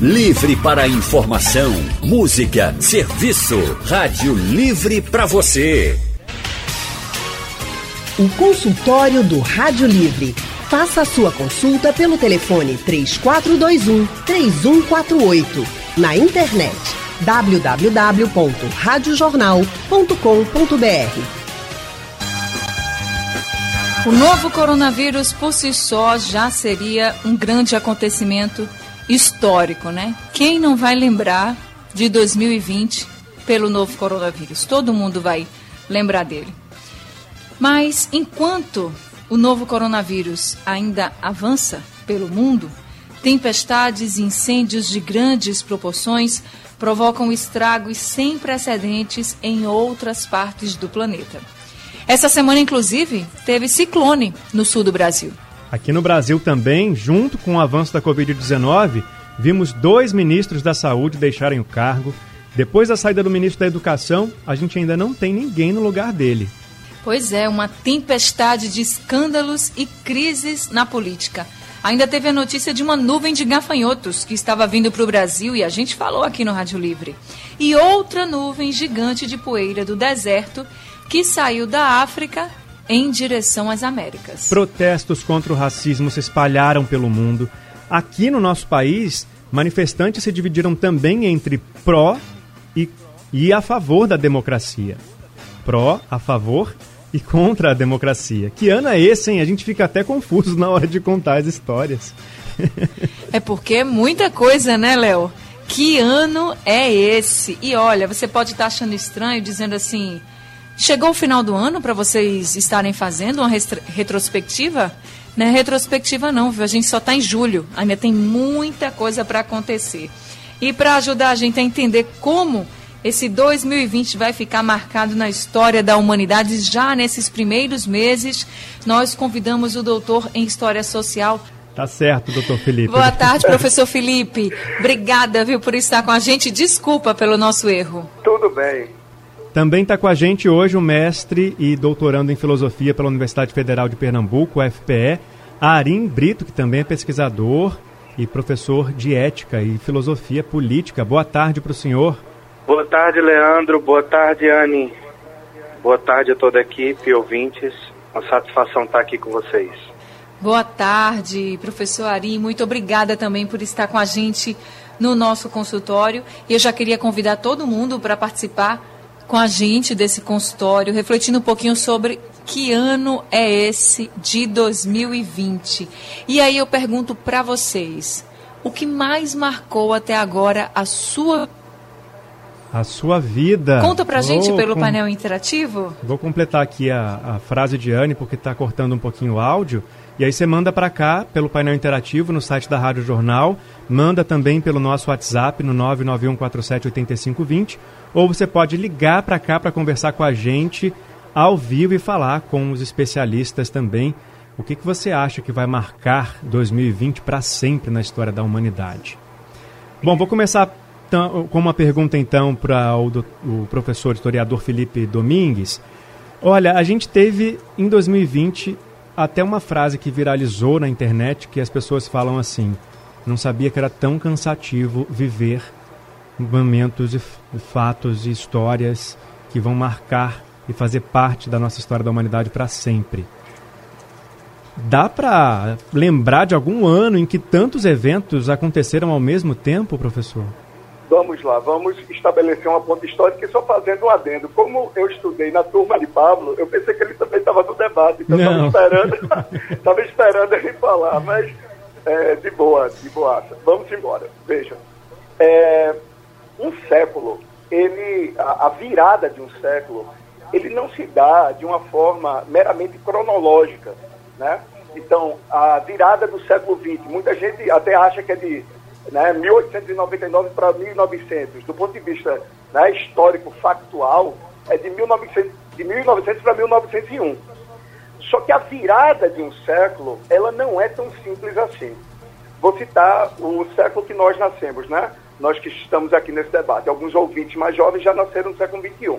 Livre para informação, música, serviço. Rádio Livre para você. O consultório do Rádio Livre. Faça a sua consulta pelo telefone 3421 3148. Na internet www.radiojornal.com.br. O novo coronavírus por si só já seria um grande acontecimento histórico, né? Quem não vai lembrar de 2020 pelo novo coronavírus? Todo mundo vai lembrar dele. Mas enquanto o novo coronavírus ainda avança pelo mundo, tempestades e incêndios de grandes proporções provocam estragos sem precedentes em outras partes do planeta. Essa semana, inclusive, teve ciclone no sul do Brasil. Aqui no Brasil também, junto com o avanço da Covid-19, vimos dois ministros da Saúde deixarem o cargo. Depois da saída do ministro da Educação, a gente ainda não tem ninguém no lugar dele. Pois é, uma tempestade de escândalos e crises na política. Ainda teve a notícia de uma nuvem de gafanhotos que estava vindo para o Brasil e a gente falou aqui no Rádio Livre. E outra nuvem gigante de poeira do deserto que saiu da África em direção às Américas. Protestos contra o racismo se espalharam pelo mundo. Aqui no nosso país, manifestantes se dividiram também entre pró e, e a favor da democracia. Pró, a favor e contra a democracia. Que ano é esse, hein? A gente fica até confuso na hora de contar as histórias. é porque é muita coisa, né, Léo? Que ano é esse? E olha, você pode estar achando estranho, dizendo assim: Chegou o final do ano para vocês estarem fazendo uma retrospectiva? Não é retrospectiva não, viu? A gente só está em julho, ainda tem muita coisa para acontecer. E para ajudar a gente a entender como esse 2020 vai ficar marcado na história da humanidade já nesses primeiros meses, nós convidamos o doutor em História Social, Tá certo, doutor Felipe. Boa tarde, professor Felipe. Obrigada, viu, por estar com a gente. Desculpa pelo nosso erro. Tudo bem. Também está com a gente hoje o mestre e doutorando em filosofia pela Universidade Federal de Pernambuco, UFPE, Arim Brito, que também é pesquisador e professor de ética e filosofia política. Boa tarde para o senhor. Boa tarde, Leandro. Boa tarde, Anne. Boa tarde a toda a equipe, ouvintes. Uma satisfação estar aqui com vocês. Boa tarde, professor Arim. Muito obrigada também por estar com a gente no nosso consultório. E eu já queria convidar todo mundo para participar com a gente desse consultório, refletindo um pouquinho sobre que ano é esse de 2020. E aí eu pergunto para vocês, o que mais marcou até agora a sua a sua vida. Conta pra Vou gente pelo com... painel interativo. Vou completar aqui a, a frase de Anne, porque está cortando um pouquinho o áudio. E aí você manda para cá pelo painel interativo no site da Rádio Jornal, manda também pelo nosso WhatsApp no 991478520 ou você pode ligar para cá para conversar com a gente ao vivo e falar com os especialistas também. O que, que você acha que vai marcar 2020 para sempre na história da humanidade? Bom, vou começar com uma pergunta então para o, o professor historiador Felipe Domingues. Olha, a gente teve em 2020 até uma frase que viralizou na internet que as pessoas falam assim: não sabia que era tão cansativo viver momentos e fatos e histórias que vão marcar e fazer parte da nossa história da humanidade para sempre. Dá para lembrar de algum ano em que tantos eventos aconteceram ao mesmo tempo, professor? Vamos lá, vamos estabelecer uma ponta histórica e só fazendo um adendo. Como eu estudei na turma de Pablo, eu pensei que ele também estava no debate, então estava esperando, estava esperando ele falar, mas é, de boa, de boaça. Vamos embora. Veja, é, um século, ele, a, a virada de um século, ele não se dá de uma forma meramente cronológica, né? Então, a virada do século XX, muita gente até acha que é de né, 1899 para 1900. Do ponto de vista né, histórico, factual, é de 1900, de 1900 para 1901. Só que a virada de um século, ela não é tão simples assim. Vou citar o século que nós nascemos, né? nós que estamos aqui nesse debate. Alguns ouvintes mais jovens já nasceram no século XXI.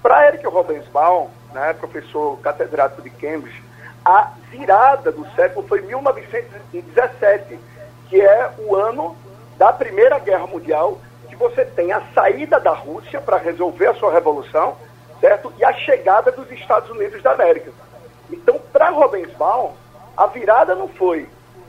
Para Eric Robensbaum, né, professor catedrático de Cambridge, a virada do século foi 1917, que é o ano da Primeira Guerra Mundial, que você tem a saída da Rússia para resolver a sua revolução, certo? E a chegada dos Estados Unidos da América. Então, para Robensbaum, a virada não foi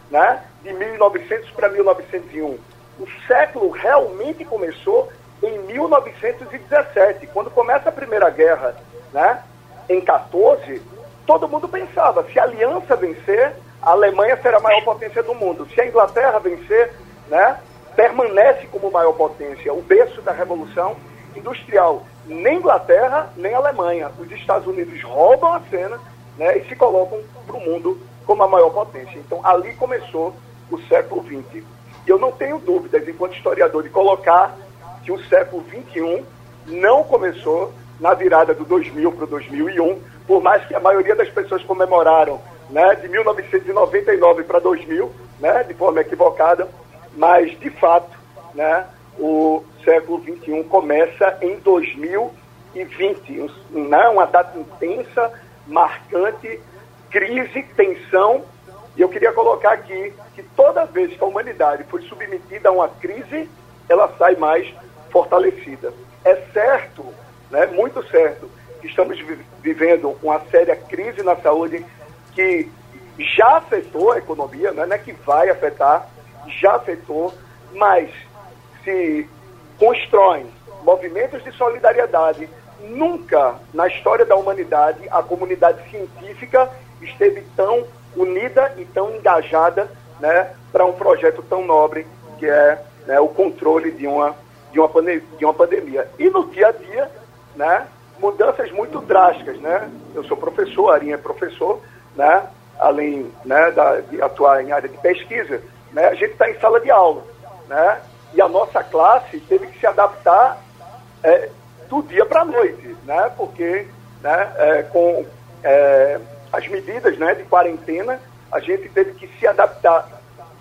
né, de 1900 para 1901. O século realmente começou em 1917, quando começa a Primeira Guerra, né, em 14, todo mundo pensava, se a aliança vencer, a Alemanha será a maior potência do mundo. Se a Inglaterra vencer, né, permanece como maior potência, o berço da Revolução Industrial. Nem Inglaterra, nem Alemanha. Os Estados Unidos roubam a cena né, e se colocam para o mundo como a maior potência. Então, ali começou o século XX. E eu não tenho dúvidas, enquanto historiador, de colocar que o século XXI não começou na virada do 2000 para o 2001, por mais que a maioria das pessoas comemoraram né, de 1999 para 2000, né, de forma equivocada, mas, de fato, né, o século XXI começa em 2020, né, uma data intensa, marcante, crise, tensão, e eu queria colocar aqui que toda vez que a humanidade foi submetida a uma crise, ela sai mais fortalecida. É certo, né, muito certo, que estamos vivendo uma séria crise na saúde que já afetou a economia, não é que vai afetar, já afetou, mas se constroem movimentos de solidariedade. Nunca na história da humanidade a comunidade científica esteve tão unida e tão engajada né, para um projeto tão nobre que é né, o controle de uma, de, uma de uma pandemia. E no dia a dia, né, mudanças muito drásticas. Né? Eu sou professor, Arinha é professor, né? além né, da, de atuar em área de pesquisa, né, a gente está em sala de aula. Né? E a nossa classe teve que se adaptar é, do dia para a noite, né? porque né, é, com é, as medidas né, de quarentena, a gente teve que se adaptar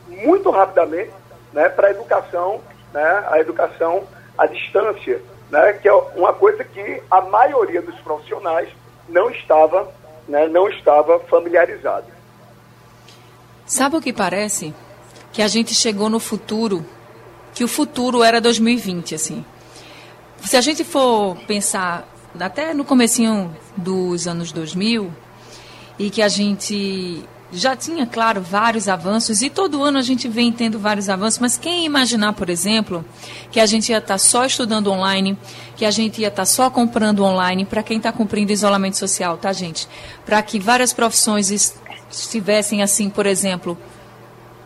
muito rapidamente né, para a educação, né, a educação à distância, né, que é uma coisa que a maioria dos profissionais não estava né, não estava familiarizado. Sabe o que parece? Que a gente chegou no futuro, que o futuro era 2020, assim. Se a gente for pensar até no comecinho dos anos 2000, e que a gente já tinha, claro, vários avanços e todo ano a gente vem tendo vários avanços, mas quem imaginar, por exemplo, que a gente ia estar tá só estudando online, que a gente ia estar tá só comprando online, para quem está cumprindo isolamento social, tá, gente? Para que várias profissões estivessem assim, por exemplo,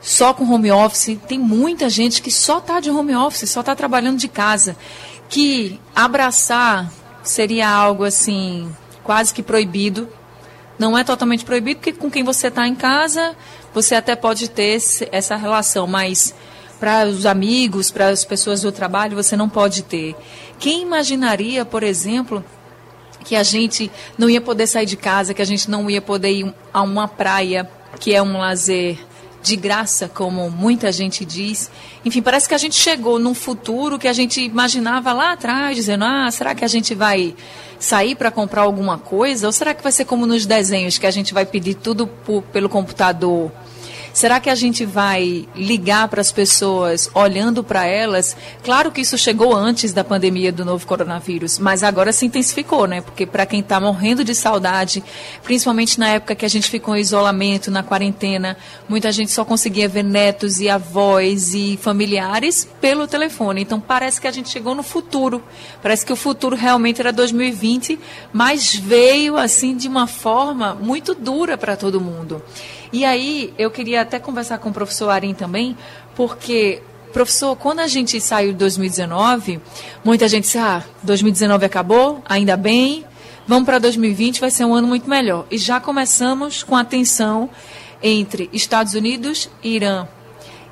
só com home office, tem muita gente que só está de home office, só está trabalhando de casa, que abraçar seria algo assim quase que proibido não é totalmente proibido, porque com quem você está em casa, você até pode ter essa relação, mas para os amigos, para as pessoas do trabalho, você não pode ter. Quem imaginaria, por exemplo, que a gente não ia poder sair de casa, que a gente não ia poder ir a uma praia, que é um lazer de graça, como muita gente diz. Enfim, parece que a gente chegou num futuro que a gente imaginava lá atrás, dizendo: ah, será que a gente vai sair para comprar alguma coisa? Ou será que vai ser como nos desenhos, que a gente vai pedir tudo por, pelo computador? Será que a gente vai ligar para as pessoas olhando para elas? Claro que isso chegou antes da pandemia do novo coronavírus, mas agora se intensificou, né? Porque para quem está morrendo de saudade, principalmente na época que a gente ficou em isolamento, na quarentena, muita gente só conseguia ver netos e avós e familiares pelo telefone. Então parece que a gente chegou no futuro. Parece que o futuro realmente era 2020, mas veio assim de uma forma muito dura para todo mundo. E aí eu queria até conversar com o professor Arim também, porque Professor, quando a gente saiu de 2019, muita gente disse: ah, 2019 acabou, ainda bem, vamos para 2020, vai ser um ano muito melhor. E já começamos com a tensão entre Estados Unidos e Irã.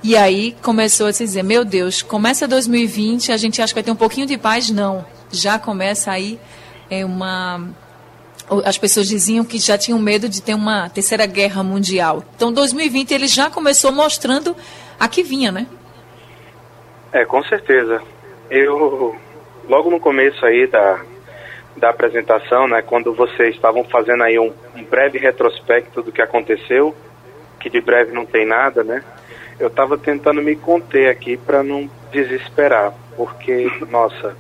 E aí começou a se dizer: meu Deus, começa 2020, a gente acha que vai ter um pouquinho de paz? Não. Já começa aí é, uma as pessoas diziam que já tinham medo de ter uma terceira guerra mundial. Então, 2020 ele já começou mostrando a que vinha, né? É, com certeza. Eu, logo no começo aí da, da apresentação, né, quando vocês estavam fazendo aí um, um breve retrospecto do que aconteceu, que de breve não tem nada, né? eu estava tentando me conter aqui para não desesperar, porque, nossa,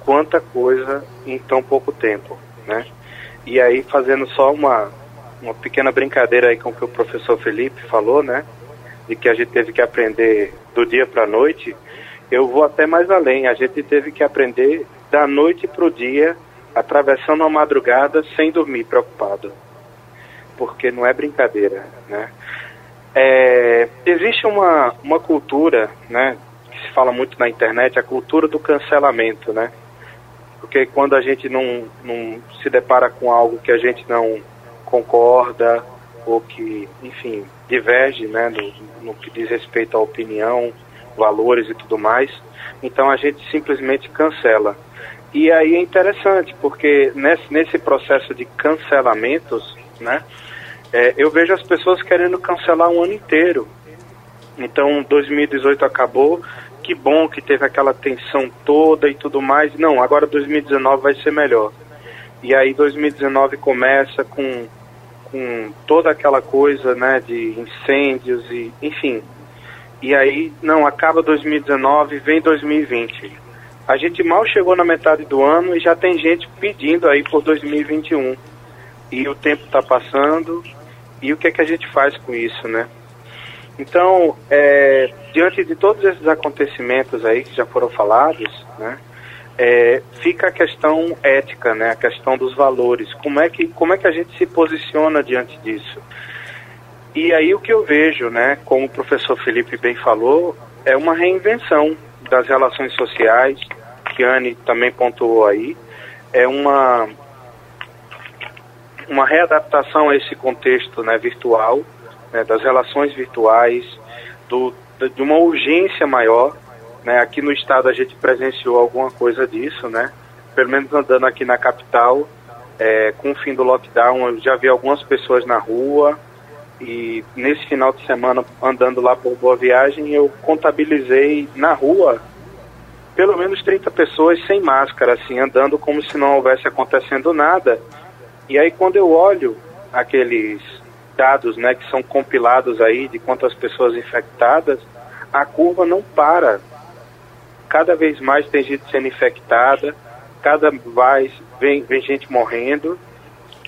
quanta coisa em tão pouco tempo, né? E aí, fazendo só uma, uma pequena brincadeira aí com o que o professor Felipe falou, né? De que a gente teve que aprender do dia para a noite, eu vou até mais além. A gente teve que aprender da noite para o dia, atravessando a madrugada sem dormir, preocupado. Porque não é brincadeira, né? É, existe uma, uma cultura, né, que se fala muito na internet, a cultura do cancelamento, né? Porque quando a gente não, não se depara com algo que a gente não concorda ou que, enfim, diverge, né, no, no que diz respeito à opinião, valores e tudo mais, então a gente simplesmente cancela. E aí é interessante, porque nesse, nesse processo de cancelamentos, né, é, eu vejo as pessoas querendo cancelar um ano inteiro. Então, 2018 acabou, que bom que teve aquela tensão toda e tudo mais. Não, agora 2019 vai ser melhor. E aí 2019 começa com, com toda aquela coisa, né, de incêndios e, enfim. E aí, não, acaba 2019, vem 2020. A gente mal chegou na metade do ano e já tem gente pedindo aí por 2021. E o tempo está passando, e o que é que a gente faz com isso, né? Então, é, diante de todos esses acontecimentos aí que já foram falados, né, é, fica a questão ética, né, a questão dos valores. Como é que como é que a gente se posiciona diante disso? E aí o que eu vejo, né, como o professor Felipe bem falou, é uma reinvenção das relações sociais, que Anne também pontuou aí, é uma uma readaptação a esse contexto né, virtual, né, das relações virtuais, do, de uma urgência maior. Né, aqui no estado a gente presenciou alguma coisa disso, né, pelo menos andando aqui na capital, é, com o fim do lockdown, eu já vi algumas pessoas na rua e nesse final de semana andando lá por Boa Viagem, eu contabilizei na rua pelo menos 30 pessoas sem máscara, assim, andando como se não houvesse acontecendo nada e aí quando eu olho aqueles dados, né, que são compilados aí de quantas pessoas infectadas, a curva não para. Cada vez mais tem gente sendo infectada, cada vez vem, vem gente morrendo.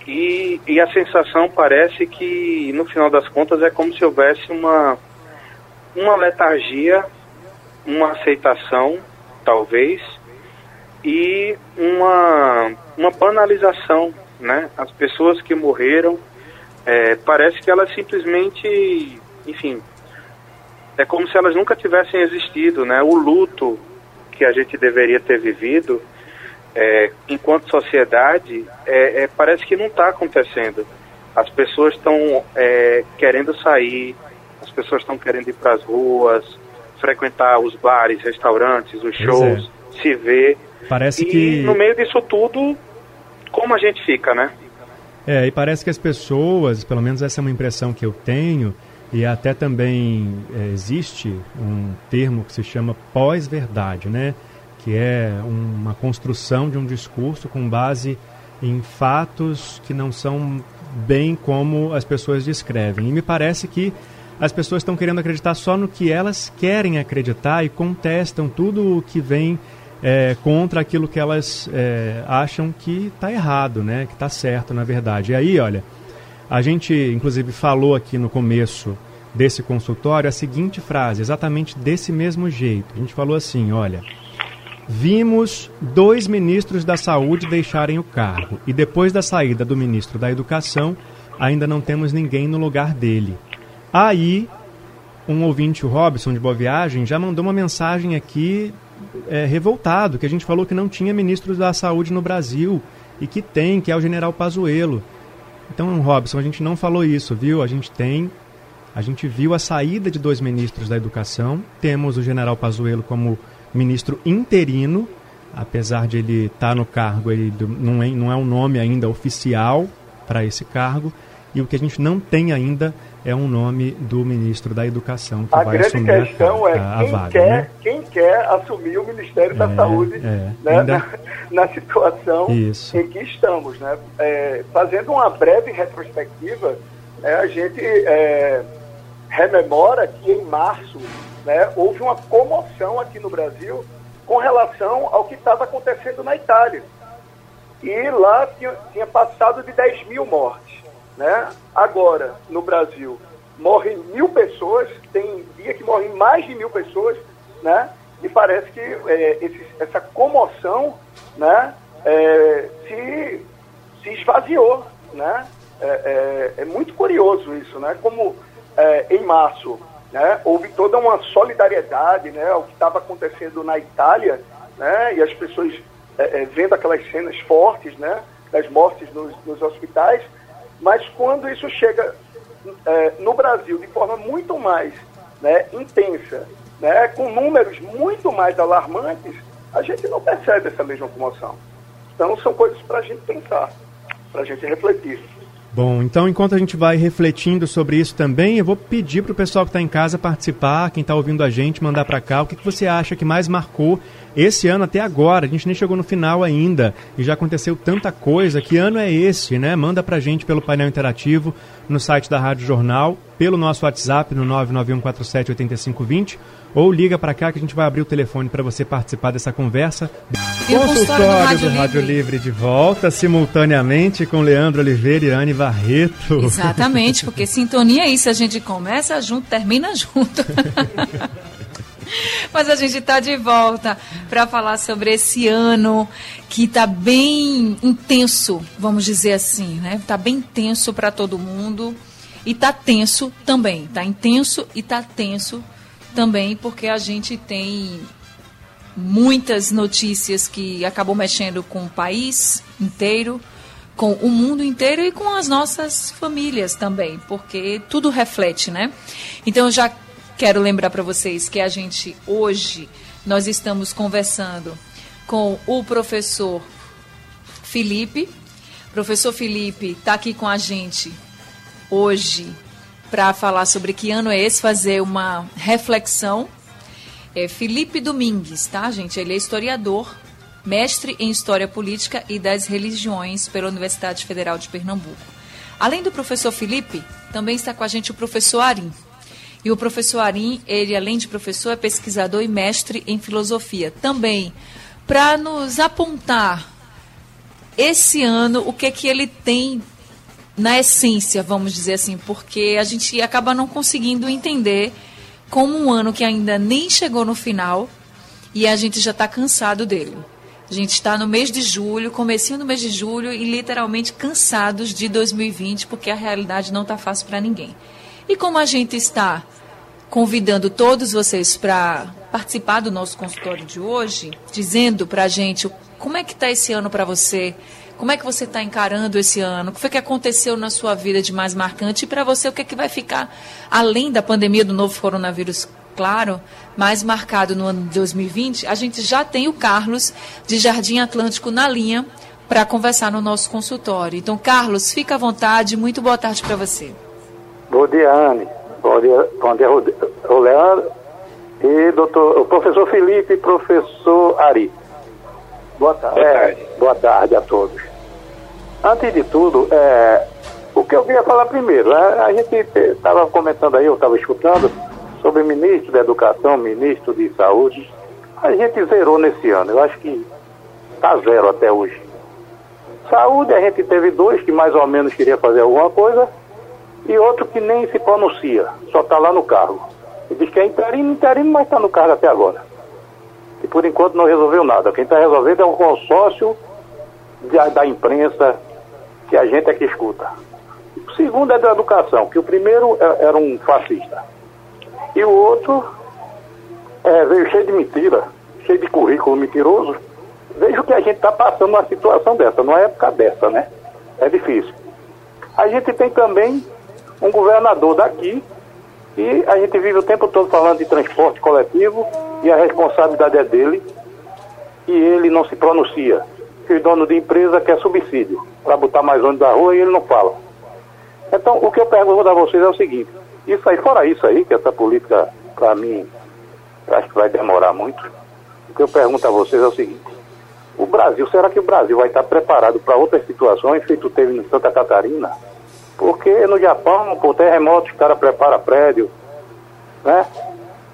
E, e a sensação parece que, no final das contas, é como se houvesse uma, uma letargia, uma aceitação, talvez, e uma, uma banalização né? As pessoas que morreram, é, parece que elas simplesmente, enfim, é como se elas nunca tivessem existido, né? O luto que a gente deveria ter vivido, é, enquanto sociedade, é, é parece que não está acontecendo. As pessoas estão é, querendo sair, as pessoas estão querendo ir para as ruas, frequentar os bares, restaurantes, os shows, se ver. Parece e que no meio disso tudo como a gente fica, né? É, e parece que as pessoas, pelo menos essa é uma impressão que eu tenho, e até também é, existe um termo que se chama pós-verdade, né? Que é uma construção de um discurso com base em fatos que não são bem como as pessoas descrevem. E me parece que as pessoas estão querendo acreditar só no que elas querem acreditar e contestam tudo o que vem é, contra aquilo que elas é, acham que está errado, né? que está certo, na verdade. E aí, olha, a gente inclusive falou aqui no começo desse consultório a seguinte frase, exatamente desse mesmo jeito. A gente falou assim: olha, vimos dois ministros da saúde deixarem o cargo e depois da saída do ministro da educação, ainda não temos ninguém no lugar dele. Aí, um ouvinte, o Robson de Boa Viagem, já mandou uma mensagem aqui é, revoltado, que a gente falou que não tinha ministro da saúde no Brasil e que tem, que é o general Pazuello. Então, Robson, a gente não falou isso, viu? A gente tem, a gente viu a saída de dois ministros da educação. Temos o general Pazuello como ministro interino, apesar de ele estar tá no cargo, ele não é, não é um nome ainda oficial para esse cargo. E o que a gente não tem ainda é um nome do ministro da Educação que a vai assumir grande questão a, é a, quem, vaga, quer, né? quem quer assumir o Ministério da É, Saúde é. né, Ainda- na, na situação Isso. em que estamos. Né? É, fazendo uma breve retrospectiva, é, a gente é, rememora que em março né, houve uma comoção aqui no Brasil com relação ao que estava acontecendo na Itália. E lá tinha, tinha passado de 10 mil mortes. Né? Agora, no Brasil, morrem mil pessoas, tem dia que morrem mais de mil pessoas, né? e parece que é, esse, essa comoção né, é, se, se esvaziou. Né? É, é, é muito curioso isso, né? como é, em março né, houve toda uma solidariedade né, ao que estava acontecendo na Itália, né, e as pessoas é, vendo aquelas cenas fortes né, das mortes nos, nos hospitais, mas quando isso chega no Brasil de forma muito mais né, intensa né, com números muito mais alarmantes, a gente não percebe essa mesma comoção. Então, são coisas para a gente pensar, para a gente refletir. Bom, então enquanto a gente vai refletindo sobre isso também, eu vou pedir para o pessoal que está em casa participar, quem está ouvindo a gente, mandar para cá o que, que você acha que mais marcou esse ano até agora. A gente nem chegou no final ainda e já aconteceu tanta coisa. Que ano é esse, né? Manda para a gente pelo painel interativo no site da Rádio Jornal, pelo nosso WhatsApp no 991478520 ou liga para cá que a gente vai abrir o telefone para você participar dessa conversa. Consultório do Rádio, do Rádio Livre. Livre de volta simultaneamente com Leandro Oliveira e Anne Barreto. Exatamente, porque sintonia é isso, a gente começa junto, termina junto. Mas a gente está de volta para falar sobre esse ano que está bem intenso, vamos dizer assim, né? Está bem tenso para todo mundo e está tenso também. Está intenso e está tenso também porque a gente tem muitas notícias que acabam mexendo com o país inteiro, com o mundo inteiro e com as nossas famílias também, porque tudo reflete, né? Então já quero lembrar para vocês que a gente hoje nós estamos conversando com o professor Felipe. O professor Felipe está aqui com a gente hoje para falar sobre que ano é esse, fazer uma reflexão. É Felipe Domingues, tá, gente? Ele é historiador, mestre em História Política e das Religiões pela Universidade Federal de Pernambuco. Além do professor Felipe, também está com a gente o professor Arim. E o professor Arim, ele além de professor, é pesquisador e mestre em filosofia. Também para nos apontar esse ano o que que ele tem na essência, vamos dizer assim, porque a gente acaba não conseguindo entender como um ano que ainda nem chegou no final e a gente já está cansado dele. A gente está no mês de julho, comecinho do mês de julho e literalmente cansados de 2020 porque a realidade não está fácil para ninguém. E como a gente está convidando todos vocês para participar do nosso consultório de hoje, dizendo para a gente como é que está esse ano para você, como é que você está encarando esse ano? O que foi que aconteceu na sua vida de mais marcante? E para você, o que, é que vai ficar, além da pandemia do novo coronavírus, claro, mais marcado no ano de 2020? A gente já tem o Carlos, de Jardim Atlântico, na linha para conversar no nosso consultório. Então, Carlos, fica à vontade. Muito boa tarde para você. Bom dia, Anne. Bom dia, bom dia Leandro e doutor, o professor Felipe e professor Ari. Boa tarde. É, boa tarde a todos. Antes de tudo, é, o que eu queria falar primeiro, a, a gente estava comentando aí, eu estava escutando, sobre ministro da Educação, ministro de Saúde. A gente zerou nesse ano, eu acho que está zero até hoje. Saúde, a gente teve dois que mais ou menos queria fazer alguma coisa e outro que nem se pronuncia, só está lá no cargo. E diz que é interino, interino, mas está no cargo até agora. E por enquanto não resolveu nada. Quem está resolvendo é um consórcio da, da imprensa, que a gente é que escuta. O segundo é da educação, que o primeiro é, era um fascista. E o outro é, veio cheio de mentira, cheio de currículo mentiroso. Veja o que a gente está passando numa situação dessa, numa época dessa, né? É difícil. A gente tem também um governador daqui e a gente vive o tempo todo falando de transporte coletivo e a responsabilidade é dele e ele não se pronuncia que o dono de empresa quer subsídio para botar mais ônibus da rua e ele não fala. Então, o que eu pergunto a vocês é o seguinte: isso aí, fora isso aí, que essa política, para mim, acho que vai demorar muito. O que eu pergunto a vocês é o seguinte: o Brasil, será que o Brasil vai estar preparado para outras situações, feito teve em Santa Catarina? Porque no Japão, por terremoto, os caras preparam prédio, né?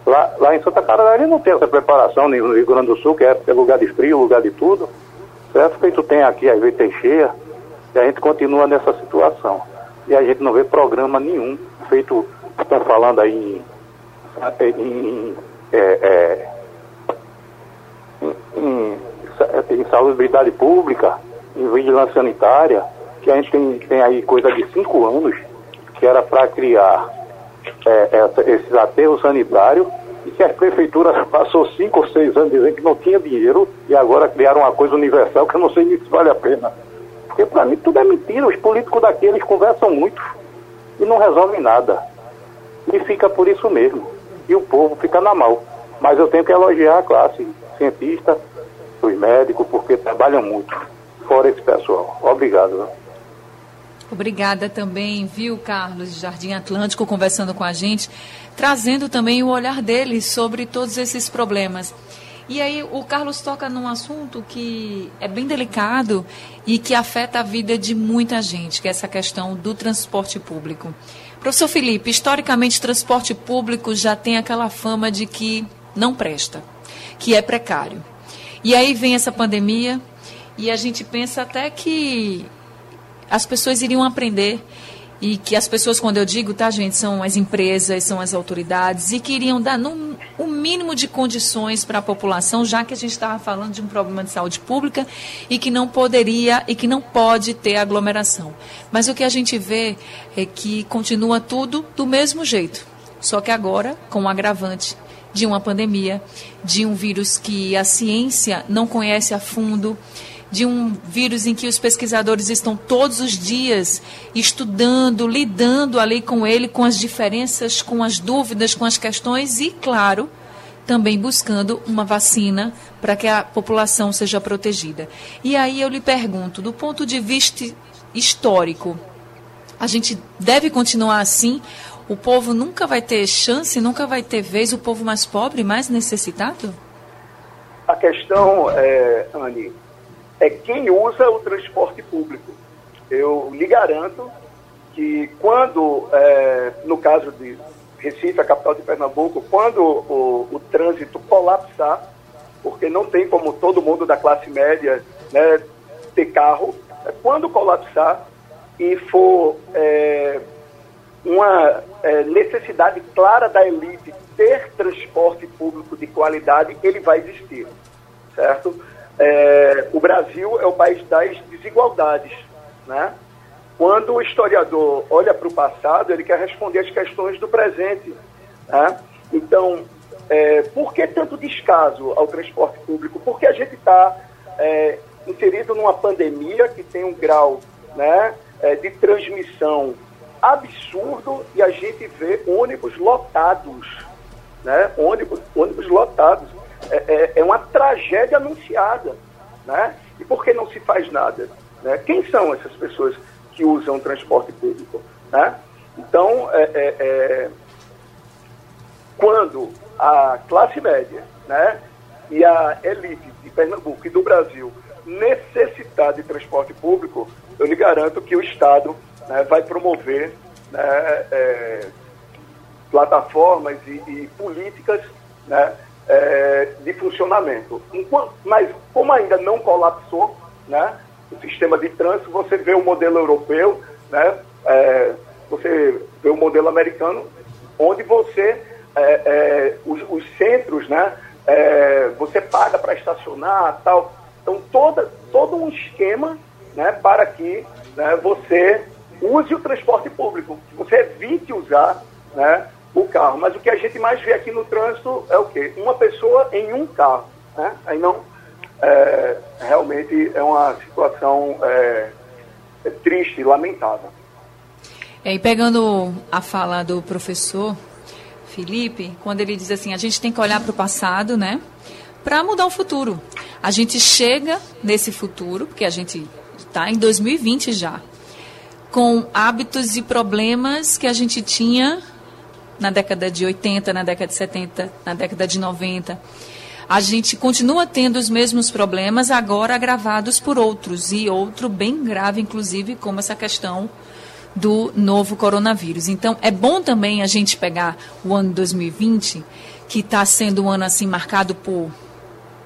Lá, lá em Santa Catarina não tem essa preparação, no Rio Grande do Sul, que é, é lugar de frio, lugar de tudo, certo? Feito tem aqui, às vezes tem cheia, e a gente continua nessa situação. E a gente não vê programa nenhum feito, estão falando aí em, em, é, é, em, em salubridade pública, em vigilância sanitária, que a gente tem, tem aí coisa de cinco anos, que era para criar é, é, esses aterros sanitários, e que a prefeitura passou cinco ou seis anos dizendo que não tinha dinheiro e agora criaram uma coisa universal que eu não sei se vale a pena. Porque para mim tudo é mentira, os políticos daqui eles conversam muito e não resolvem nada. E fica por isso mesmo. E o povo fica na mão. Mas eu tenho que elogiar a classe cientista, os médicos, porque trabalham muito. Fora esse pessoal. Obrigado. Obrigada também, viu, Carlos Jardim Atlântico, conversando com a gente, trazendo também o olhar dele sobre todos esses problemas. E aí o Carlos toca num assunto que é bem delicado e que afeta a vida de muita gente, que é essa questão do transporte público. Professor Felipe, historicamente transporte público já tem aquela fama de que não presta, que é precário. E aí vem essa pandemia e a gente pensa até que as pessoas iriam aprender e que as pessoas, quando eu digo, tá, gente, são as empresas, são as autoridades, e que iriam dar no, o mínimo de condições para a população, já que a gente estava falando de um problema de saúde pública e que não poderia e que não pode ter aglomeração. Mas o que a gente vê é que continua tudo do mesmo jeito, só que agora com o um agravante de uma pandemia, de um vírus que a ciência não conhece a fundo de um vírus em que os pesquisadores estão todos os dias estudando, lidando ali com ele, com as diferenças, com as dúvidas, com as questões e, claro, também buscando uma vacina para que a população seja protegida. E aí eu lhe pergunto, do ponto de vista histórico, a gente deve continuar assim? O povo nunca vai ter chance, nunca vai ter vez, o povo mais pobre, mais necessitado? A questão, é, Anne, é quem usa o transporte público. Eu lhe garanto que quando, é, no caso de Recife, a capital de Pernambuco, quando o, o, trânsito colapsar, porque não tem como todo mundo da classe média né, ter carro, é, quando colapsar e for é, uma é, necessidade clara da elite ter transporte público de qualidade, ele vai existir, certo? É, o Brasil é o país das desigualdades. Né? Quando o historiador olha para o passado, ele quer responder as questões do presente. Né? Então, é, por que tanto descaso ao transporte público? Porque a gente está é, inserido numa pandemia que tem um grau né, é, de transmissão absurdo e a gente vê ônibus lotados. Né? Ônibus, ônibus lotados é, é, é uma tragédia anunciada. Né? E por que não se faz nada? Né? Quem são essas pessoas que usam transporte público? Né? Então, é, é, é, quando a classe média né, e a elite de Pernambuco e do Brasil necessitar de transporte público, eu lhe garanto que o Estado né, vai promover né, é, plataformas e, e políticas né, é, de funcionamento. Enquanto, mas como ainda não colapsou né, o sistema de trânsito, você vê o modelo europeu, né, é, você vê o modelo americano, onde você, é, é os, os, centros, né, é, você paga para estacionar tal. Então, toda, todo um esquema né, para que né, você use o transporte público, que você evite usar né, o carro. Mas o que a gente mais vê aqui no trânsito é o quê? Uma pessoa em um carro. Né? Aí não. É, realmente é uma situação é, é triste, lamentável. É, e pegando a fala do professor Felipe, quando ele diz assim, a gente tem que olhar para o passado, né? Para mudar o futuro. A gente chega nesse futuro, porque a gente está em 2020 já, com hábitos e problemas que a gente tinha na década de 80, na década de 70, na década de 90. A gente continua tendo os mesmos problemas, agora agravados por outros, e outro bem grave, inclusive, como essa questão do novo coronavírus. Então, é bom também a gente pegar o ano 2020, que está sendo um ano assim marcado por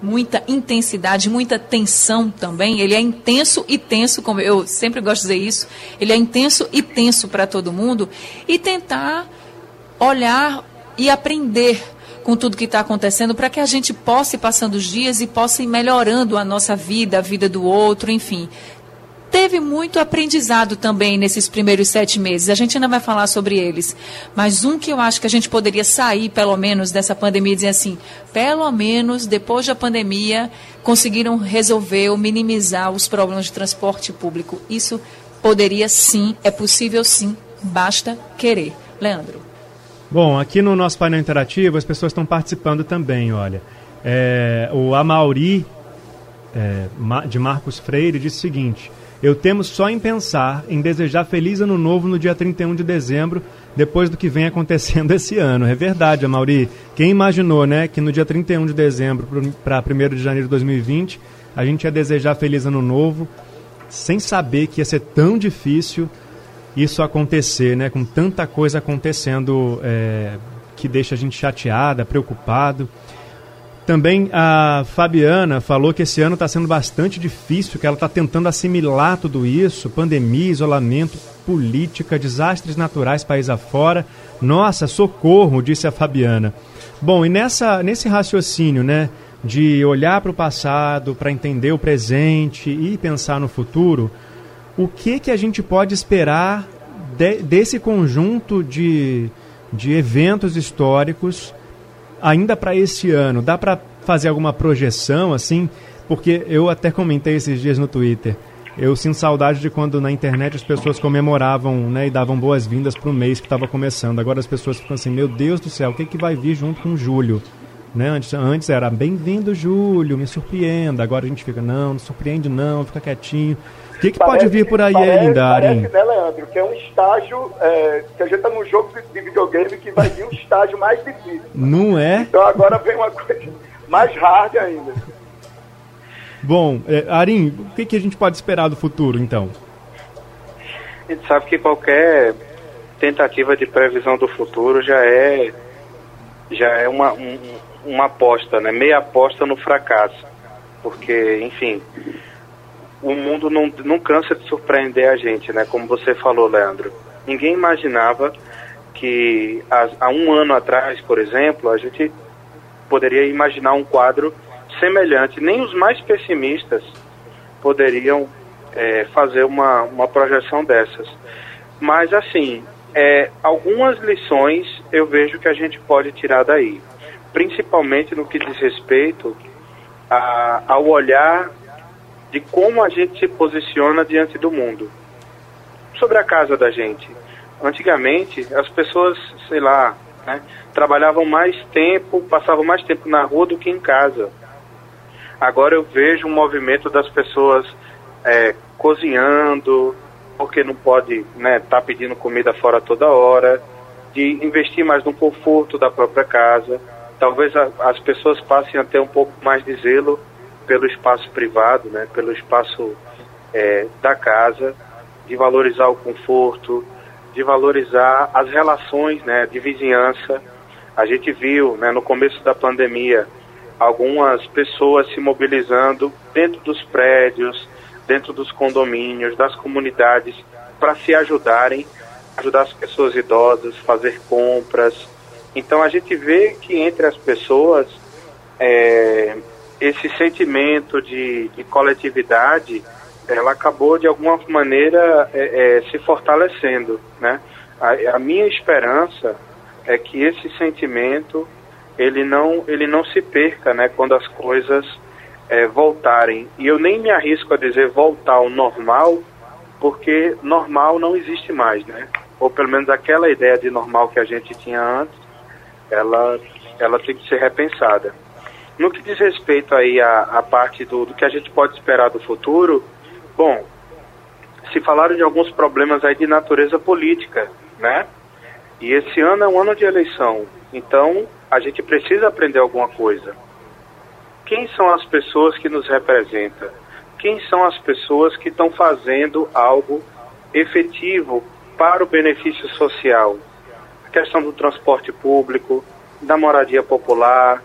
muita intensidade, muita tensão também. Ele é intenso e tenso, como eu sempre gosto de dizer isso. Ele é intenso e tenso para todo mundo e tentar olhar e aprender com tudo que está acontecendo para que a gente possa ir passando os dias e possa ir melhorando a nossa vida, a vida do outro, enfim teve muito aprendizado também nesses primeiros sete meses. A gente ainda vai falar sobre eles. Mas um que eu acho que a gente poderia sair, pelo menos, dessa pandemia e dizer assim: pelo menos depois da pandemia, conseguiram resolver ou minimizar os problemas de transporte público. Isso poderia sim, é possível sim, basta querer. Leandro. Bom, aqui no nosso painel interativo as pessoas estão participando também, olha. É, o Amauri, é, de Marcos Freire, disse o seguinte: eu temo só em pensar em desejar feliz ano novo no dia 31 de dezembro, depois do que vem acontecendo esse ano. É verdade, Amauri. Quem imaginou, né, que no dia 31 de dezembro para 1 de janeiro de 2020, a gente ia desejar feliz ano novo, sem saber que ia ser tão difícil isso acontecer, né, com tanta coisa acontecendo é, que deixa a gente chateada, preocupado. Também a Fabiana falou que esse ano está sendo bastante difícil, que ela está tentando assimilar tudo isso, pandemia, isolamento, política, desastres naturais país afora. Nossa, socorro, disse a Fabiana. Bom, e nessa, nesse raciocínio, né, de olhar para o passado, para entender o presente e pensar no futuro, o que que a gente pode esperar de, desse conjunto de, de eventos históricos ainda para esse ano, dá para fazer alguma projeção assim? Porque eu até comentei esses dias no Twitter. Eu sinto saudade de quando na internet as pessoas comemoravam né, e davam boas-vindas para o mês que estava começando. Agora as pessoas ficam assim: meu Deus do céu, o que, que vai vir junto com julho? Né? Antes, antes era bem-vindo, Júlio, me surpreenda. Agora a gente fica: não, não surpreende, não, fica quietinho. O que, que parece, pode vir por aí parece, ainda, Arin? Parece, né, Leandro, que é um estágio, é, que a gente está num jogo de, de, videogame que vai vir um estágio mais difícil. Não é? Então agora vem uma coisa mais hard ainda. Bom, é, Arim, o que, que a gente pode esperar do futuro, então? A gente sabe que qualquer tentativa de previsão do futuro já é já é uma, um, uma aposta, né? Meia aposta no fracasso. Porque, enfim, o mundo não, não cansa de surpreender a gente, né? Como você falou, Leandro. Ninguém imaginava que há, há um ano atrás, por exemplo, a gente poderia imaginar um quadro semelhante. Nem os mais pessimistas poderiam é, fazer uma, uma projeção dessas. Mas, assim, é, algumas lições eu vejo que a gente pode tirar daí, principalmente no que diz respeito a, ao olhar de como a gente se posiciona diante do mundo. Sobre a casa da gente. Antigamente, as pessoas, sei lá, né, trabalhavam mais tempo, passavam mais tempo na rua do que em casa. Agora eu vejo um movimento das pessoas é, cozinhando, porque não pode estar né, tá pedindo comida fora toda hora, de investir mais no conforto da própria casa. Talvez a, as pessoas passem a ter um pouco mais de zelo pelo espaço privado, né, pelo espaço é, da casa, de valorizar o conforto, de valorizar as relações né, de vizinhança. A gente viu né, no começo da pandemia algumas pessoas se mobilizando dentro dos prédios, dentro dos condomínios, das comunidades, para se ajudarem, ajudar as pessoas idosas, fazer compras. Então a gente vê que entre as pessoas é, esse sentimento de, de, coletividade, ela acabou de alguma maneira é, é, se fortalecendo, né? A, a, minha esperança é que esse sentimento ele não ele não se perca, né? Quando as coisas é, voltarem. E eu nem me arrisco a dizer voltar ao normal, porque normal não existe mais, né? Ou pelo menos aquela ideia de normal que a gente tinha antes, ela ela tem que ser repensada. No que diz respeito aí à, à parte do, do que a gente pode esperar do futuro, bom, se falaram de alguns problemas aí de natureza política, né? E esse ano é um ano de eleição, então a gente precisa aprender alguma coisa. Quem são as pessoas que nos representam? Quem são as pessoas que estão fazendo algo efetivo para o benefício social. Questão do transporte público, da moradia popular,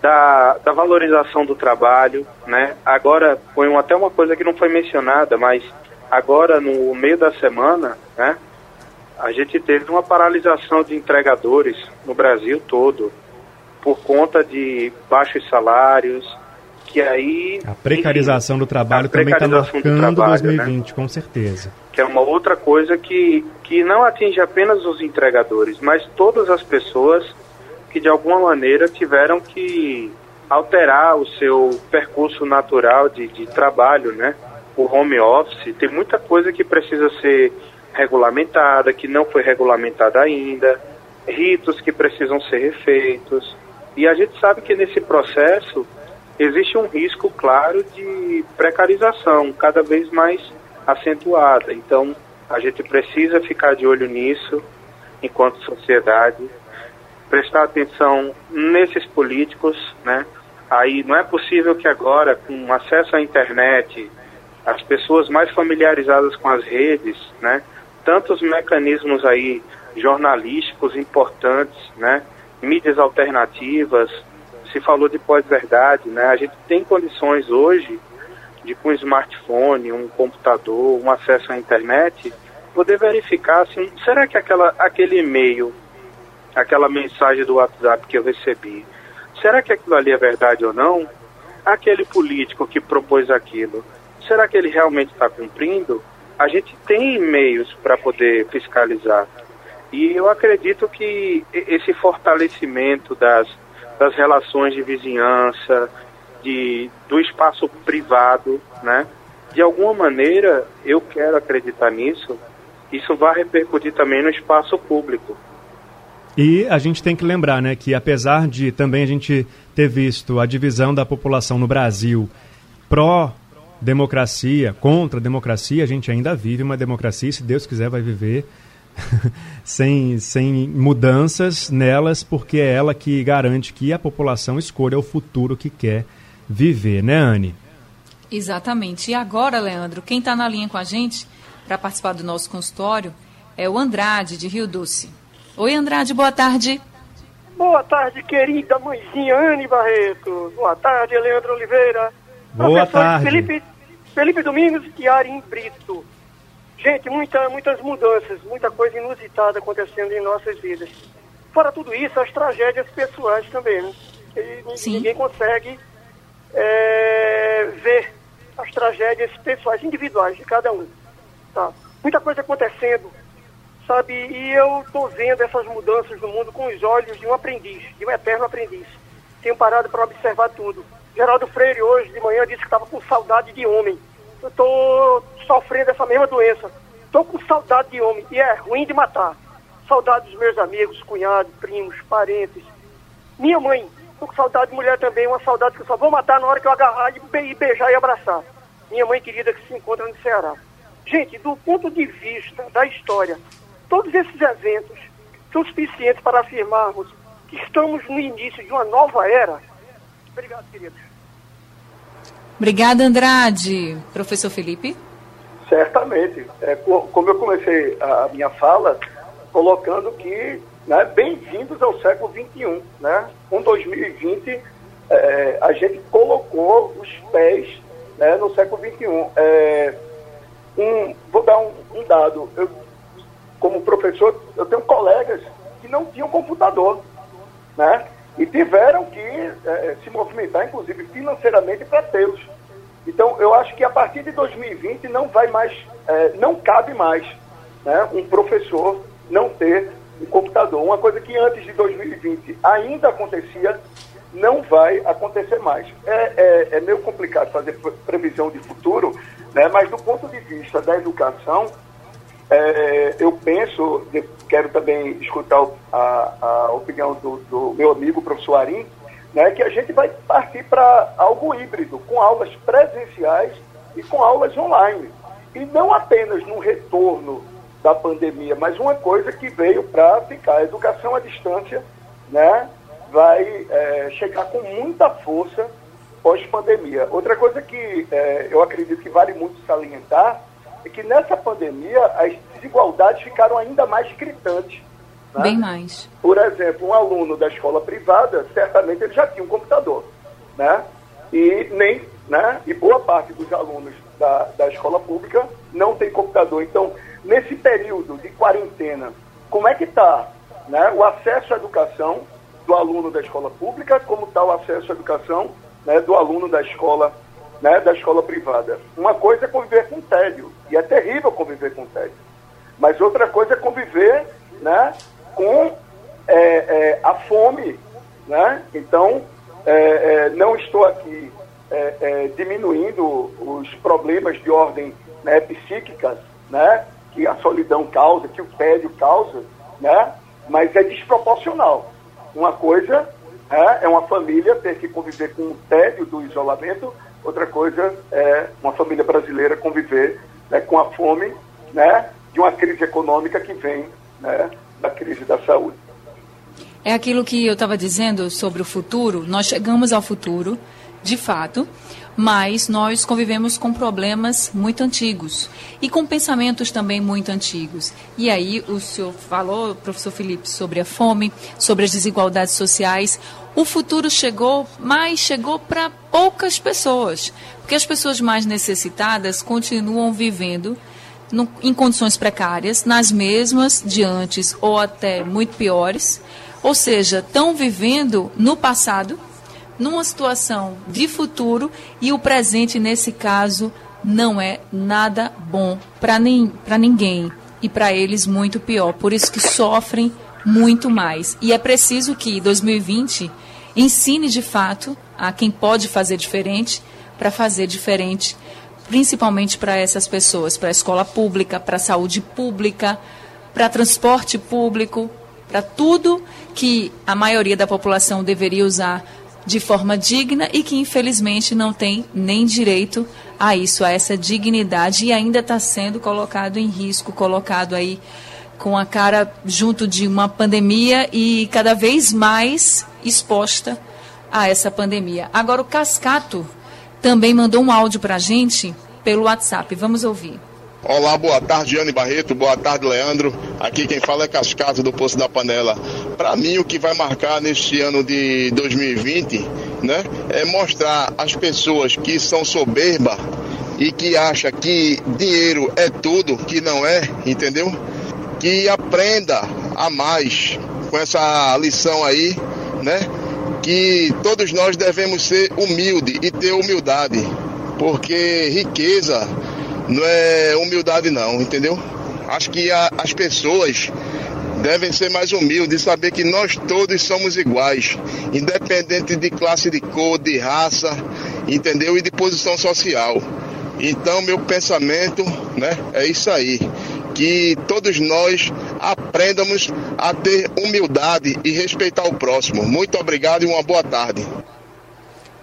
da, da valorização do trabalho, né? Agora, foi um, até uma coisa que não foi mencionada, mas agora no meio da semana, né? A gente teve uma paralisação de entregadores no Brasil todo por conta de baixos salários, que aí... A precarização enfim, do trabalho também está marcando trabalho, 2020, né? com certeza. Que é uma outra coisa que, que não atinge apenas os entregadores, mas todas as pessoas que de alguma maneira tiveram que alterar o seu percurso natural de, de trabalho, né? O home office, tem muita coisa que precisa ser regulamentada, que não foi regulamentada ainda, ritos que precisam ser refeitos. E a gente sabe que nesse processo existe um risco claro de precarização cada vez mais acentuada. Então, a gente precisa ficar de olho nisso enquanto sociedade prestar atenção nesses políticos, né? Aí não é possível que agora, com acesso à internet, as pessoas mais familiarizadas com as redes, né? Tantos mecanismos aí jornalísticos importantes, né? Mídias alternativas, se falou de pós-verdade, né? A gente tem condições hoje de com um smartphone, um computador, um acesso à internet, poder verificar assim, será que aquela, aquele e-mail aquela mensagem do WhatsApp que eu recebi. Será que aquilo ali é verdade ou não? Aquele político que propôs aquilo, será que ele realmente está cumprindo? A gente tem e-mails para poder fiscalizar. E eu acredito que esse fortalecimento das, das relações de vizinhança, de, do espaço privado, né? De alguma maneira, eu quero acreditar nisso, isso vai repercutir também no espaço público. E a gente tem que lembrar, né, que apesar de também a gente ter visto a divisão da população no Brasil pró democracia, contra a democracia, a gente ainda vive uma democracia, e se Deus quiser vai viver sem, sem mudanças nelas, porque é ela que garante que a população escolha o futuro que quer viver, né, Anne? Exatamente. E agora, Leandro, quem está na linha com a gente para participar do nosso consultório é o Andrade, de Rio Doce. Oi, Andrade, boa tarde. Boa tarde, querida mãezinha Anne Barreto. Boa tarde, Leandro Oliveira. Boa tarde. Felipe, Felipe Domingos e Arim Brito. Gente, muita, muitas mudanças, muita coisa inusitada acontecendo em nossas vidas. Fora tudo isso, as tragédias pessoais também, né? E ninguém consegue é, ver as tragédias pessoais, individuais de cada um. Tá? Muita coisa acontecendo sabe? E eu estou vendo essas mudanças no mundo com os olhos de um aprendiz, de um eterno aprendiz. Tenho parado para observar tudo. Geraldo Freire hoje de manhã disse que estava com saudade de homem. Estou sofrendo essa mesma doença. Estou com saudade de homem e é ruim de matar. Saudade dos meus amigos, cunhados, primos, parentes. Minha mãe, estou com saudade de mulher também, uma saudade que eu só vou matar na hora que eu agarrar e beijar e abraçar. Minha mãe querida que se encontra no Ceará. Gente, do ponto de vista da história, Todos esses eventos são suficientes para afirmarmos que estamos no início de uma nova era. Obrigado, queridos. Obrigada, Andrade. Professor Felipe? Certamente. É, como eu comecei a minha fala, colocando que né, bem-vindos ao século XXI. Né? Com 2020, é, a gente colocou os pés né, no século XXI. É, um, vou dar um, um dado. Eu como professor, eu tenho colegas que não tinham computador, né? E tiveram que é, se movimentar, inclusive financeiramente, para tê-los. Então, eu acho que a partir de 2020 não vai mais, é, não cabe mais né, um professor não ter um computador. Uma coisa que antes de 2020 ainda acontecia, não vai acontecer mais. É, é, é meio complicado fazer previsão de futuro, né, mas do ponto de vista da educação, é, eu penso, quero também escutar a, a opinião do, do, meu amigo professor Arim, né, que a gente vai partir para algo híbrido, com aulas presenciais e com aulas online. E não apenas no retorno da pandemia, mas uma coisa que veio para ficar. A educação à distância né, vai é, chegar com muita força pós-pandemia. Outra coisa que é, eu acredito que vale muito salientar é que nessa pandemia as desigualdades ficaram ainda mais gritantes. Né? Bem mais. Por exemplo, um aluno da escola privada, certamente ele já tinha um computador, né? E nem, né? E boa parte dos alunos da, da escola pública não tem computador. Então, nesse período de quarentena, como é que está né, o acesso à educação do aluno da escola pública, como está o acesso à educação né, do aluno da escola, né, da escola privada? Uma coisa é conviver com tédio, e é terrível conviver com tédio. Mas outra coisa é conviver né, com é, é, a fome. Né? Então, é, é não estou aqui é, é, diminuindo os problemas de ordem né, psíquicas, né, que a solidão causa, que o tédio causa, né, mas é desproporcional. Uma coisa é, é uma família ter que conviver com o tédio do isolamento, outra coisa é uma família brasileira conviver né, com a fome né, de uma crise econômica que vem né, da crise da saúde. É aquilo que eu estava dizendo sobre o futuro. Nós chegamos ao futuro, de fato, mas nós convivemos com problemas muito antigos e com pensamentos também muito antigos. E aí o senhor falou, professor Felipe, sobre a fome, sobre as desigualdades sociais. O futuro chegou, mas chegou para poucas pessoas, porque as pessoas mais necessitadas continuam vivendo no, em condições precárias, nas mesmas de antes ou até muito piores, ou seja, estão vivendo no passado numa situação de futuro e o presente, nesse caso, não é nada bom para nem, ninguém e para eles muito pior. Por isso que sofrem muito mais. E é preciso que 2020 ensine de fato a quem pode fazer diferente para fazer diferente, principalmente para essas pessoas, para a escola pública, para a saúde pública, para transporte público, para tudo que a maioria da população deveria usar de forma digna e que infelizmente não tem nem direito a isso, a essa dignidade e ainda está sendo colocado em risco, colocado aí com a cara junto de uma pandemia e cada vez mais exposta a essa pandemia. Agora o Cascato também mandou um áudio para a gente pelo WhatsApp. Vamos ouvir. Olá, boa tarde, Anne Barreto. Boa tarde, Leandro. Aqui quem fala é Cascato do Poço da Panela. Para mim, o que vai marcar neste ano de 2020, né, é mostrar às pessoas que são soberba e que acham que dinheiro é tudo, que não é, entendeu? Que aprenda a mais com essa lição aí, né? Que todos nós devemos ser humildes e ter humildade, porque riqueza não é humildade não, entendeu? Acho que a, as pessoas devem ser mais humildes saber que nós todos somos iguais, independente de classe de cor, de raça, entendeu? E de posição social. Então meu pensamento, né, é isso aí, que todos nós aprendamos a ter humildade e respeitar o próximo. Muito obrigado e uma boa tarde.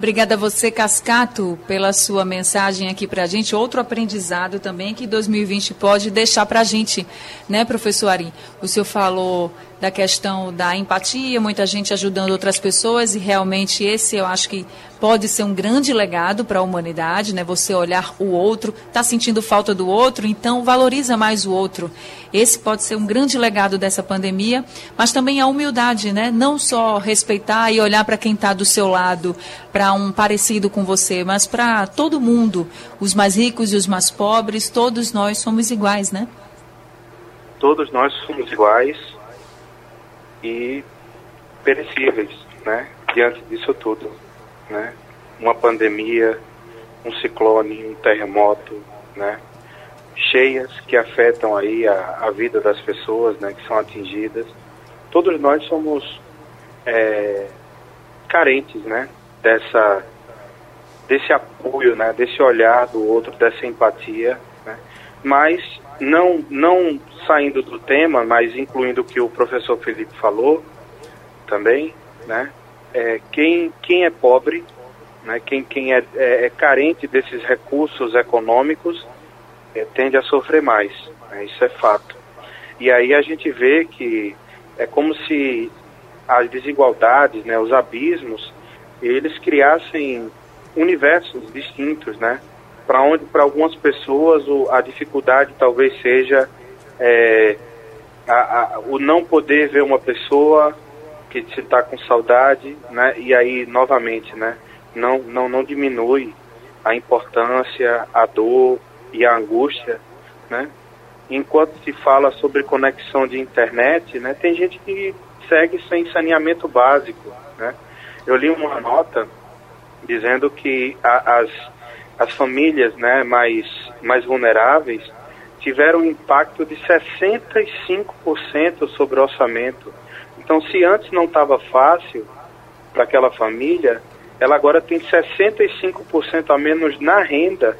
Obrigada a você, Cascato, pela sua mensagem aqui para a gente. Outro aprendizado também que 2020 pode deixar para a gente, né, professor Ari? O senhor falou da questão da empatia, muita gente ajudando outras pessoas e realmente esse eu acho que pode ser um grande legado para a humanidade, né? Você olhar o outro, está sentindo falta do outro, então valoriza mais o outro. Esse pode ser um grande legado dessa pandemia, mas também a humildade, né? Não só respeitar e olhar para quem está do seu lado, para um parecido com você, mas para todo mundo, os mais ricos e os mais pobres, todos nós somos iguais, né? Todos nós somos iguais e perecíveis, né? Diante disso tudo, né? Uma pandemia, um ciclone, um terremoto, né? Cheias que afetam aí a, a vida das pessoas, né? Que são atingidas. Todos nós somos é, carentes, né? Dessa desse apoio, né? Desse olhar do outro, dessa empatia, né? Mas não, não saindo do tema, mas incluindo o que o professor Felipe falou também, né? É, quem, quem é pobre, né? quem, quem é, é, é carente desses recursos econômicos, é, tende a sofrer mais. Né? Isso é fato. E aí a gente vê que é como se as desigualdades, né, os abismos, eles criassem universos distintos, né? Para onde para algumas pessoas o, a dificuldade talvez seja é, a, a, o não poder ver uma pessoa que se está com saudade, né? E aí novamente, né? Não, não, não diminui a importância, a dor e a angústia, né? Enquanto se fala sobre conexão de internet, né? Tem gente que segue sem saneamento básico, né? Eu li uma nota dizendo que a, as, as famílias né, mais, mais vulneráveis tiveram um impacto de 65% sobre o orçamento. Então, se antes não estava fácil para aquela família, ela agora tem 65% a menos na renda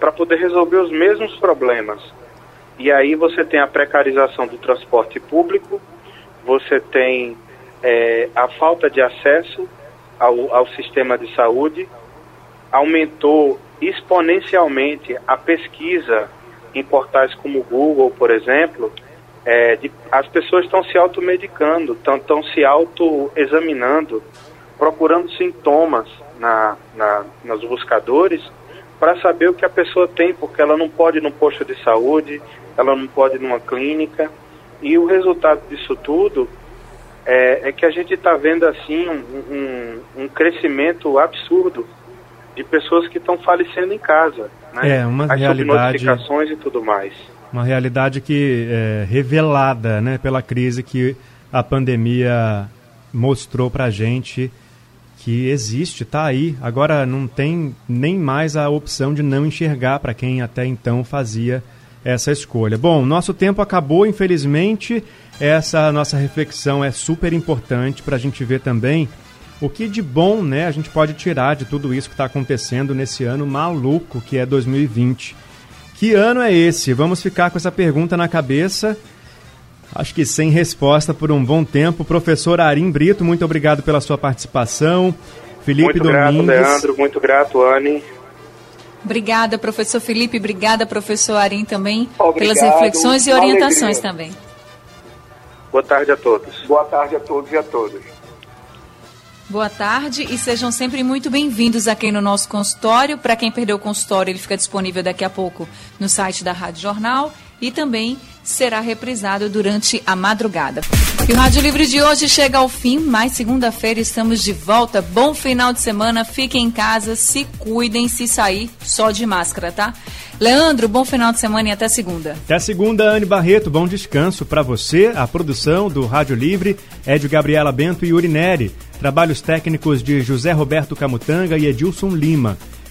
para poder resolver os mesmos problemas. E aí você tem a precarização do transporte público, você tem é, a falta de acesso ao, ao sistema de saúde, aumentou exponencialmente a pesquisa em portais como o Google, por exemplo, é, de, as pessoas estão se automedicando, estão se autoexaminando, procurando sintomas na, na, nos buscadores para saber o que a pessoa tem, porque ela não pode ir no posto de saúde, ela não pode ir numa clínica. E o resultado disso tudo é, é que a gente está vendo assim um, um, um, crescimento absurdo de pessoas que estão falecendo em casa. Né? É, uma As realidade. notificações e tudo mais. Uma realidade que é revelada né, pela crise que a pandemia mostrou para a gente que existe, está aí. Agora não tem nem mais a opção de não enxergar para quem até então fazia essa escolha. Bom, nosso tempo acabou, infelizmente. Essa nossa reflexão é super importante para a gente ver também o que de bom né, a gente pode tirar de tudo isso que está acontecendo nesse ano maluco que é 2020. Que ano é esse? Vamos ficar com essa pergunta na cabeça. Acho que sem resposta por um bom tempo. Professor Arim Brito, muito obrigado pela sua participação. Felipe muito Domingues. grato, Leandro. Muito grato, Anne. Obrigada, professor Felipe. Obrigada, professor Arim, também, Obrigado. pelas reflexões e orientações também. Boa tarde a todos. Boa tarde a todos e a todas. Boa tarde e sejam sempre muito bem-vindos aqui no nosso consultório. Para quem perdeu o consultório, ele fica disponível daqui a pouco no site da Rádio Jornal e também será reprisado durante a madrugada. E o Rádio Livre de hoje chega ao fim, mas segunda-feira estamos de volta. Bom final de semana, fiquem em casa, se cuidem, se sair, só de máscara, tá? Leandro, bom final de semana e até segunda. Até segunda, Anne Barreto, bom descanso para você. A produção do Rádio Livre é de Gabriela Bento e Urineri. Trabalhos técnicos de José Roberto Camutanga e Edilson Lima.